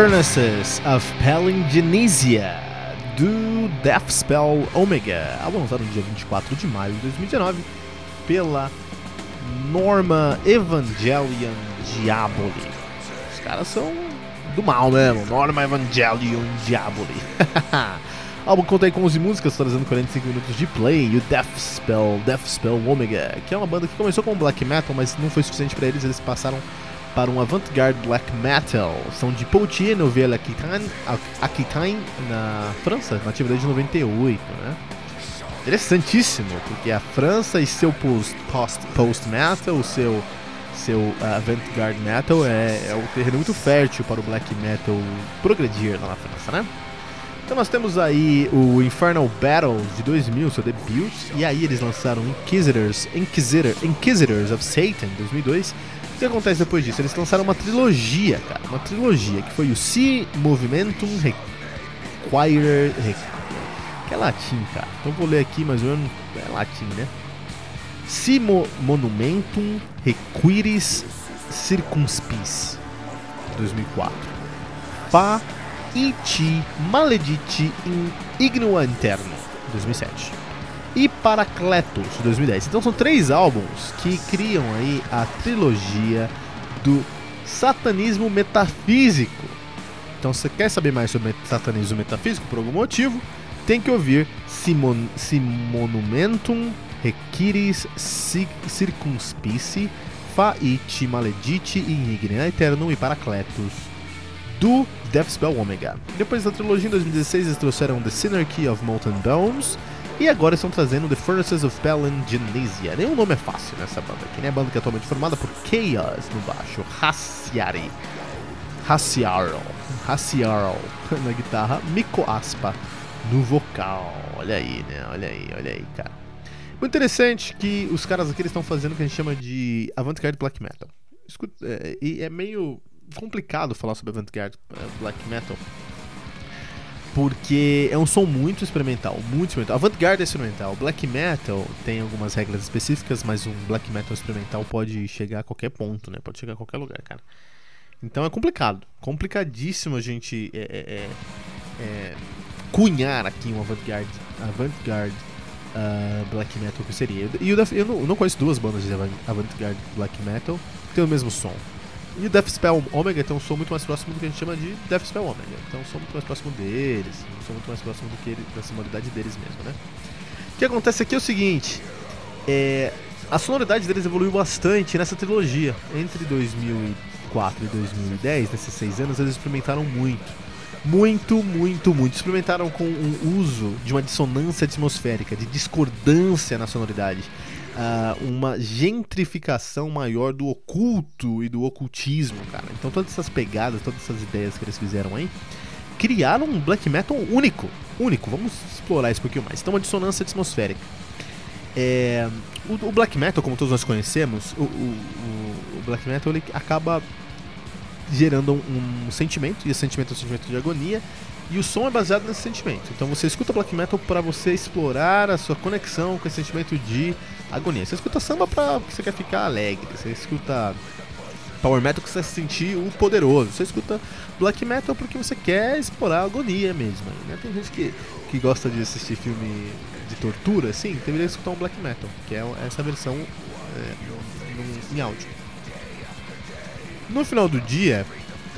Furnaces of Palingenesia do Deathspell Omega, álbum lançado no dia 24 de maio de 2019 pela Norma Evangelion Diaboli. Os caras são do mal mesmo, Norma Evangelion Diaboli. O álbum conta aí com 11 músicas, trazendo 45 minutos de play, e o Deathspell, Deathspell Omega, que é uma banda que começou com black metal, mas não foi suficiente para eles, eles passaram para um avant-garde black metal. São de Poitiers, Nouvelle-Aquitaine, Aquitaine, na França, nativa desde 98, né? Interessantíssimo, porque a França e seu post-metal, post, seu, seu uh, avant-garde metal é, é um terreno muito fértil para o black metal progredir lá na França, né? Então nós temos aí o Infernal Battle de 2000, seu debut, e aí eles lançaram Inquisitors, Inquisitor, Inquisitors of Satan, 2002. Que acontece depois disso? Eles lançaram uma trilogia, cara, uma trilogia, que foi o Si Movimentum Require... Que é latim, cara. Então vou ler aqui, mas eu não... é latim, né? Si Mo Monumentum Requiris Circumspis, 2004. Pa Iti Malediti in Igno Interno, 2007. E Paracletos, 2010. Então são três álbuns que criam aí a trilogia do satanismo metafísico. Então se você quer saber mais sobre satanismo metafísico por algum motivo, tem que ouvir Simon, Simonumentum Requiris Circumspici Faiti Malediti in Ignia Eternum e Paracletos do Deathspell Omega. Depois da trilogia em 2016 eles trouxeram The Synarchy of Molten Bones e agora estão trazendo The Furnaces of Palingenesia. Nem o nome é fácil nessa banda aqui, né? A banda que é atualmente formada por Chaos no baixo, Hassiari, Hassiarl, Hassiarl na guitarra, Miko Aspa no vocal. Olha aí, né? Olha aí, olha aí, cara. Muito interessante que os caras aqui estão fazendo o que a gente chama de avant-garde black metal. Escuta, é, é meio complicado falar sobre avant-garde black metal. Porque é um som muito experimental, muito experimental. Avant-garde é experimental. Black metal tem algumas regras específicas, mas um black metal experimental pode chegar a qualquer ponto, né? Pode chegar a qualquer lugar, cara. Então é complicado. Complicadíssimo a gente é, é, é, cunhar aqui um avant-garde avant uh, black metal que seria. E Death, eu, não, eu não conheço duas bandas de avant-garde black metal que tem o mesmo som. E o Death Spell Omega tem um som muito mais próximo do que a gente chama de Death Spell Omega. Então um som muito mais próximo deles, um som muito mais próximo do que ele, da sonoridade deles mesmo, né? O que acontece aqui é o seguinte, é, a sonoridade deles evoluiu bastante nessa trilogia. Entre 2004 e 2010, nesses seis anos, eles experimentaram muito. Muito, muito, muito. Experimentaram com um uso de uma dissonância atmosférica, de discordância na sonoridade uh, uma gentrificação maior do oculto e do ocultismo, cara. Então todas essas pegadas, todas essas ideias que eles fizeram aí, criaram um black metal único. Único, vamos explorar isso um pouquinho mais. Então uma dissonância atmosférica. É, o, o, black metal, como todos nós conhecemos, o, o, o black metal ele acaba gerando um, um, sentimento, e esse sentimento é um sentimento de agonia, e o som é baseado nesse sentimento. Então você escuta black metal para você explorar a sua conexão com esse sentimento de agonia. Você escuta samba pra porque você quer ficar alegre. Você escuta power metal porque você se sentir o poderoso. Você escuta black metal porque você quer explorar a agonia mesmo. Né? Tem gente que, que gosta de assistir filme de tortura, assim, deveria escutar um black metal, que é essa versão é, em áudio. No final do dia,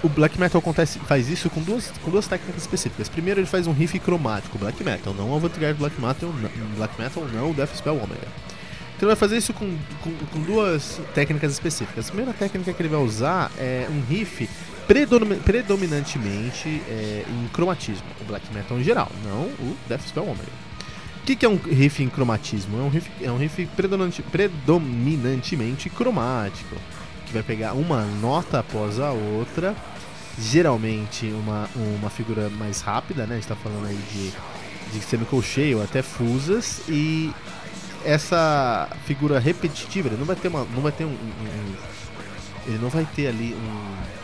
o black metal acontece, faz isso com duas, com duas técnicas específicas. Primeiro, ele faz um riff cromático, black metal, não avant-garde black metal, black metal, não Death Spell Omega. Então ele vai fazer isso com, com, com, duas técnicas específicas. A primeira técnica que ele vai usar é um riff predominantemente é, em cromatismo, o black metal em geral, não o Death Spell Omega. O que, que, é um riff em cromatismo? É um riff, é um riff predominantemente cromático, que vai pegar uma nota após a outra, geralmente uma, uma figura mais rápida, né? A gente está falando aí de, de semicolcheio até fusas, e essa figura repetitiva, ele não vai ter uma, não vai ter um, um, um ele não vai ter ali um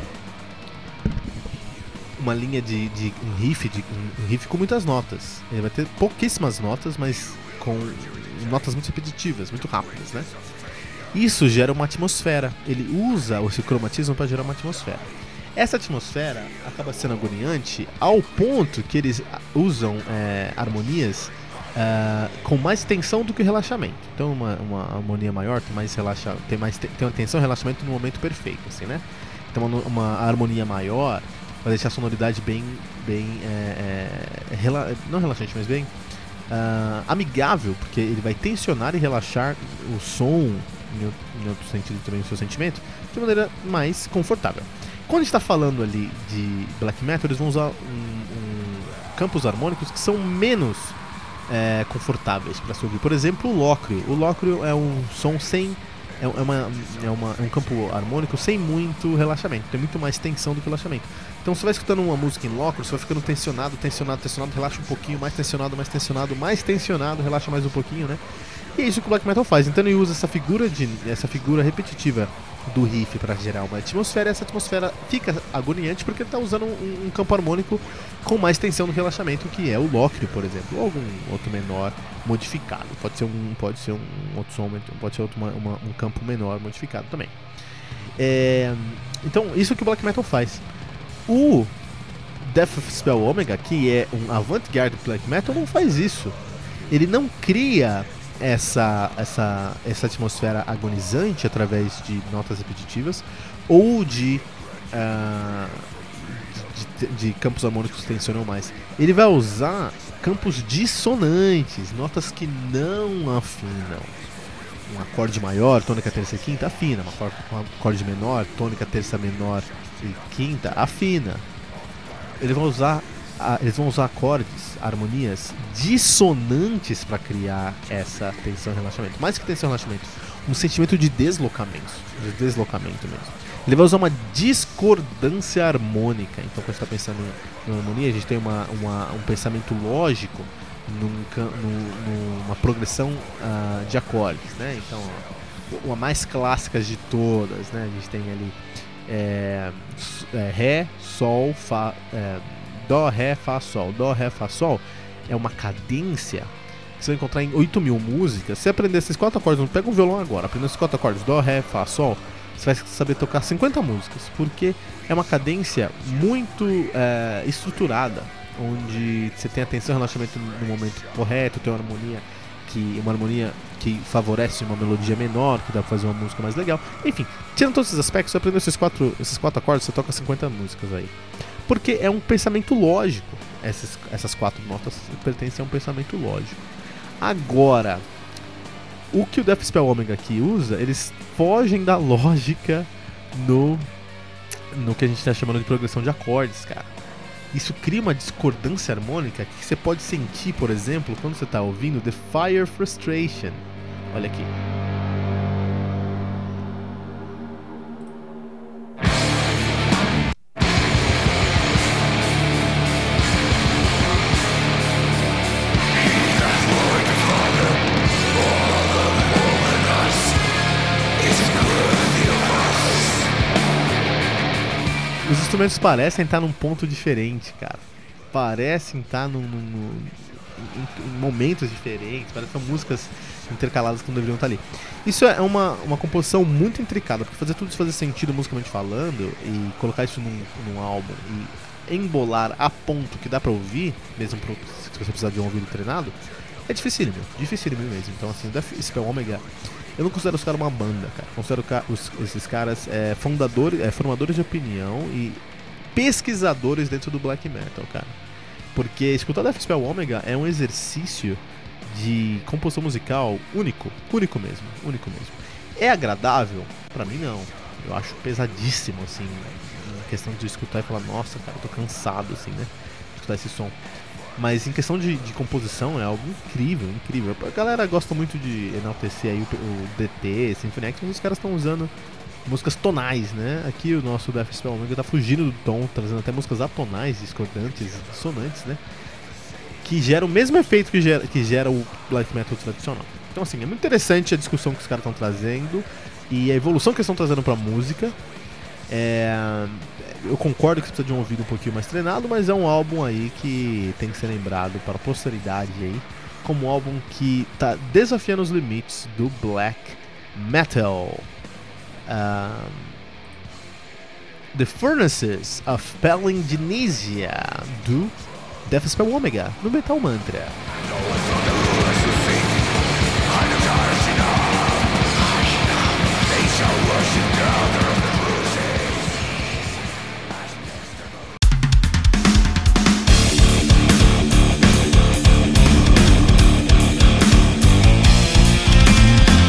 uma linha de, de um riff, de um riff com muitas notas. Ele vai ter pouquíssimas notas, mas com notas muito repetitivas, muito rápidas, né? Isso gera uma atmosfera. Ele usa esse cromatismo para gerar uma atmosfera. Essa atmosfera acaba sendo agoniante ao ponto que eles usam é, harmonias uh, com mais tensão do que relaxamento. Então uma, uma harmonia maior tem mais relaxa, tem mais tem uma tensão e relaxamento no momento perfeito, assim, né? Então uma, uma harmonia maior vai deixar a sonoridade bem, bem é, é, rela, não relaxante, mas bem uh, amigável, porque ele vai tensionar e relaxar o som em, em outro sentido também o seu sentimento de maneira mais confortável. Quando está falando ali de black metal, eles vão usar um, um campos harmônicos que são menos é, confortáveis para se ouvir. Por exemplo, o lócrio. O lócrio é um som sem. É, é, uma, é, uma, é um campo harmônico sem muito relaxamento. Tem muito mais tensão do que relaxamento. Então você vai escutando uma música em lócrio, você vai ficando tensionado, tensionado, tensionado, relaxa um pouquinho, mais tensionado, mais tensionado, mais tensionado, relaxa mais um pouquinho, né? E é isso que o black metal faz. Então ele usa essa figura de essa figura repetitiva do riff para gerar uma atmosfera, e essa atmosfera fica agoniante porque ele está usando um, um, campo harmônico com mais tensão no relaxamento, que é o lócrio, por exemplo, ou algum outro menor modificado. Pode ser um, pode ser um outro som, pode ser outro, uma, uma, um campo menor modificado também. É, então, isso que o black metal faz. O Death of Spell Omega, que é um avant-garde black metal, não faz isso. Ele não cria essa, essa, essa atmosfera agonizante através de notas repetitivas ou de, uh, de, de, campos harmônicos que tensionam mais. Ele vai usar campos dissonantes, notas que não afinam. Um acorde maior, tônica, terça e quinta, afina. Um acorde menor, tônica, terça menor e quinta, afina. Ele vai usar eles vão usar acordes, harmonias dissonantes para criar essa tensão e relaxamento. Mais que tensão e relaxamento, um sentimento de deslocamento, de deslocamento mesmo. Ele vai usar uma discordância harmônica. Então, quando está pensando em harmonia, a gente tem uma, uma um pensamento lógico num, num, numa progressão uh, de acordes, né? Então, uma mais clássica de todas, né? A gente tem ali é, é, Ré, Sol, Fá. É, Dó, Ré, Fá, Sol. Dó, Ré, Fá, Sol é uma cadência que você vai encontrar em 8 mil músicas. Se aprender esses quatro acordes, pega um violão agora, aprender esses quatro acordes, Dó, Ré, Fá, Sol, você vai saber tocar 50 músicas, porque é uma cadência muito é, estruturada, onde você tem atenção e relaxamento no momento correto, tem uma harmonia que uma harmonia que favorece uma melodia menor, que dá pra fazer uma música mais legal. Enfim, tirando todos esses aspectos, você aprendeu esses quatro, esses quatro acordes, você toca 50 músicas aí. Porque é um pensamento lógico. Essas, essas quatro notas pertencem a um pensamento lógico. Agora, o que o Death Spell Omega aqui usa, eles fogem da lógica no, no que a gente está chamando de progressão de acordes, cara. Isso cria uma discordância harmônica que você pode sentir, por exemplo, quando você está ouvindo The Fire Frustration. Olha aqui. Os instrumentos parecem estar num ponto diferente, cara. Parecem estar num, num- num- em, em momentos diferentes, parecem são músicas intercaladas que não deveriam estar ali. Isso é uma, uma composição muito intricada, porque fazer tudo isso fazer sentido musicalmente falando e colocar isso num, num álbum e embolar a ponto que dá pra ouvir, mesmo pro, se você precisar de um ouvido treinado, é dificílimo, dificílimo mesmo. Então, assim, o Death Spell Omega, eu não considero os caras uma banda, cara. Considero os- esses caras é, fundadores, é, formadores de opinião e pesquisadores dentro do black metal, cara. Porque escutar Death Spell Omega é um exercício de composição musical único, único mesmo, único mesmo. É agradável? Pra mim não. Eu acho pesadíssimo, assim, na questão de escutar e falar, nossa, cara, eu tô cansado, assim, né? Escutar esse som. Mas em questão de, de composição é algo incrível, incrível. A galera gosta muito de enaltecer aí o, o DT, Symphony X, mas os caras estão usando músicas tonais, né? Aqui o nosso Death Spell Omega tá fugindo do tom, trazendo até músicas atonais, discordantes, dissonantes, né? Que gera o mesmo efeito que gera, que gera o black metal tradicional. Então, assim, é muito interessante a discussão que os caras estão trazendo e a evolução que eles estão trazendo pra música. É, eu concordo que precisa de um ouvido um pouquinho mais treinado, mas é um álbum aí que tem que ser lembrado para a posteridade aí, como um álbum que tá desafiando os limites do black metal. Um, The Furnaces of Palingenesia do Death Spell Omega no Metal Mantra.